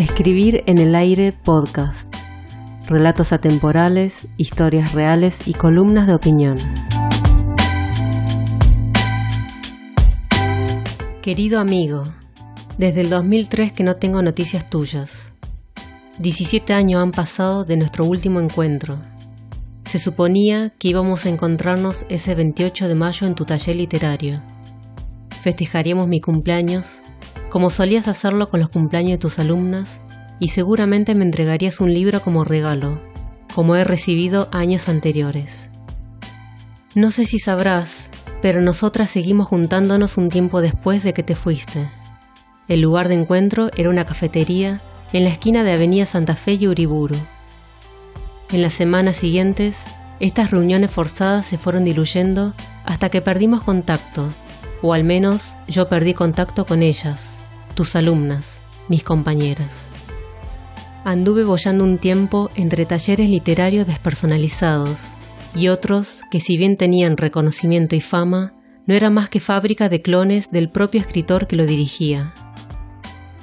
Escribir en el aire podcast. Relatos atemporales, historias reales y columnas de opinión. Querido amigo, desde el 2003 que no tengo noticias tuyas. 17 años han pasado de nuestro último encuentro. Se suponía que íbamos a encontrarnos ese 28 de mayo en tu taller literario. Festejaríamos mi cumpleaños como solías hacerlo con los cumpleaños de tus alumnas, y seguramente me entregarías un libro como regalo, como he recibido años anteriores. No sé si sabrás, pero nosotras seguimos juntándonos un tiempo después de que te fuiste. El lugar de encuentro era una cafetería en la esquina de Avenida Santa Fe y Uriburu. En las semanas siguientes, estas reuniones forzadas se fueron diluyendo hasta que perdimos contacto, o al menos yo perdí contacto con ellas tus alumnas, mis compañeras. Anduve bollando un tiempo entre talleres literarios despersonalizados y otros que si bien tenían reconocimiento y fama, no era más que fábrica de clones del propio escritor que lo dirigía.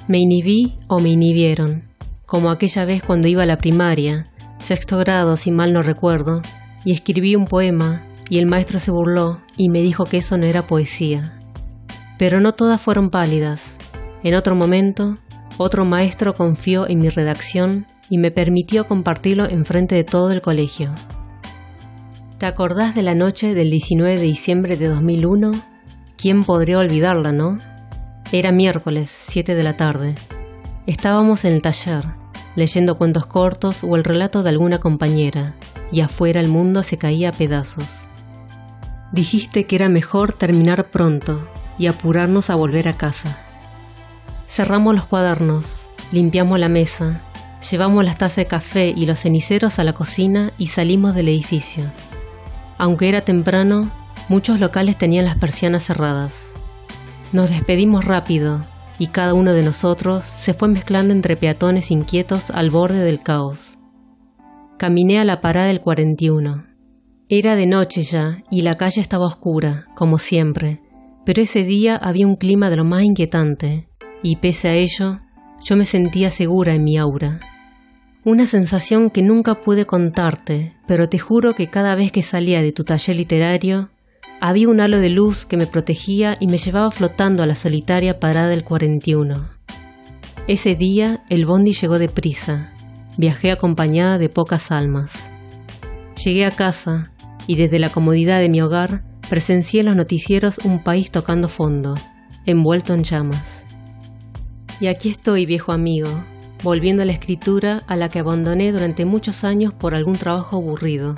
Me inhibí o me inhibieron, como aquella vez cuando iba a la primaria, sexto grado si mal no recuerdo, y escribí un poema y el maestro se burló y me dijo que eso no era poesía. Pero no todas fueron pálidas, en otro momento, otro maestro confió en mi redacción y me permitió compartirlo en frente de todo el colegio. ¿Te acordás de la noche del 19 de diciembre de 2001? ¿Quién podría olvidarla, no? Era miércoles, 7 de la tarde. Estábamos en el taller, leyendo cuentos cortos o el relato de alguna compañera, y afuera el mundo se caía a pedazos. Dijiste que era mejor terminar pronto y apurarnos a volver a casa. Cerramos los cuadernos, limpiamos la mesa, llevamos las tazas de café y los ceniceros a la cocina y salimos del edificio. Aunque era temprano, muchos locales tenían las persianas cerradas. Nos despedimos rápido y cada uno de nosotros se fue mezclando entre peatones inquietos al borde del caos. Caminé a la parada del 41. Era de noche ya y la calle estaba oscura, como siempre, pero ese día había un clima de lo más inquietante y pese a ello, yo me sentía segura en mi aura. Una sensación que nunca pude contarte, pero te juro que cada vez que salía de tu taller literario, había un halo de luz que me protegía y me llevaba flotando a la solitaria parada del 41. Ese día el bondi llegó deprisa. Viajé acompañada de pocas almas. Llegué a casa y desde la comodidad de mi hogar presencié en los noticieros un país tocando fondo, envuelto en llamas. Y aquí estoy, viejo amigo, volviendo a la escritura a la que abandoné durante muchos años por algún trabajo aburrido,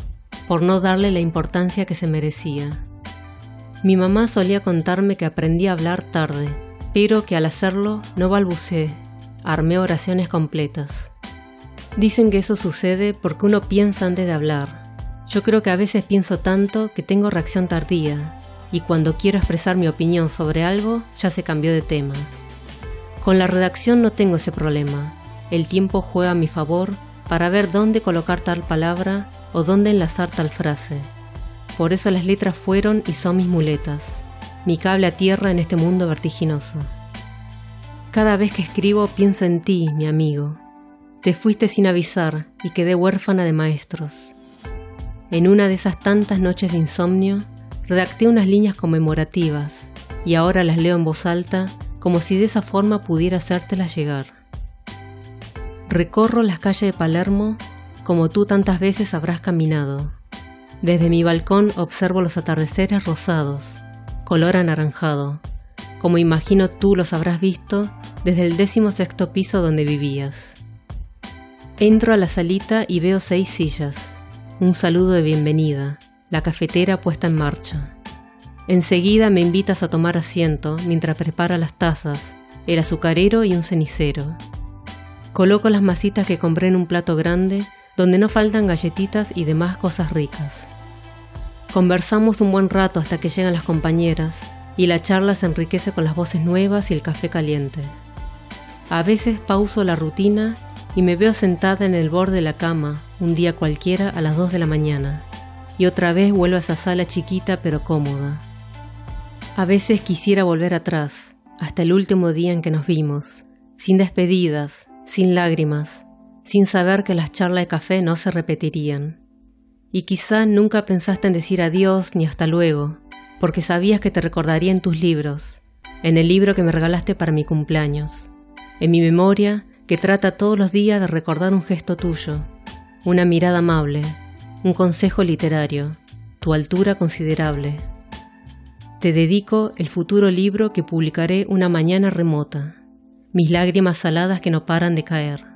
por no darle la importancia que se merecía. Mi mamá solía contarme que aprendí a hablar tarde, pero que al hacerlo no balbuceé, armé oraciones completas. Dicen que eso sucede porque uno piensa antes de hablar. Yo creo que a veces pienso tanto que tengo reacción tardía, y cuando quiero expresar mi opinión sobre algo ya se cambió de tema. Con la redacción no tengo ese problema. El tiempo juega a mi favor para ver dónde colocar tal palabra o dónde enlazar tal frase. Por eso las letras fueron y son mis muletas, mi cable a tierra en este mundo vertiginoso. Cada vez que escribo pienso en ti, mi amigo. Te fuiste sin avisar y quedé huérfana de maestros. En una de esas tantas noches de insomnio, redacté unas líneas conmemorativas y ahora las leo en voz alta como si de esa forma pudiera hacértela llegar. Recorro las calles de Palermo como tú tantas veces habrás caminado. Desde mi balcón observo los atardeceres rosados, color anaranjado, como imagino tú los habrás visto desde el décimo sexto piso donde vivías. Entro a la salita y veo seis sillas, un saludo de bienvenida, la cafetera puesta en marcha. Enseguida me invitas a tomar asiento mientras prepara las tazas, el azucarero y un cenicero. Coloco las masitas que compré en un plato grande donde no faltan galletitas y demás cosas ricas. Conversamos un buen rato hasta que llegan las compañeras y la charla se enriquece con las voces nuevas y el café caliente. A veces pauso la rutina y me veo sentada en el borde de la cama un día cualquiera a las 2 de la mañana y otra vez vuelvo a esa sala chiquita pero cómoda a veces quisiera volver atrás, hasta el último día en que nos vimos, sin despedidas, sin lágrimas, sin saber que las charlas de café no se repetirían. Y quizá nunca pensaste en decir adiós ni hasta luego, porque sabías que te recordaría en tus libros, en el libro que me regalaste para mi cumpleaños, en mi memoria que trata todos los días de recordar un gesto tuyo, una mirada amable, un consejo literario, tu altura considerable. Te dedico el futuro libro que publicaré una mañana remota, mis lágrimas saladas que no paran de caer.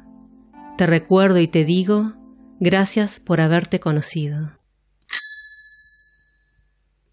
Te recuerdo y te digo, gracias por haberte conocido.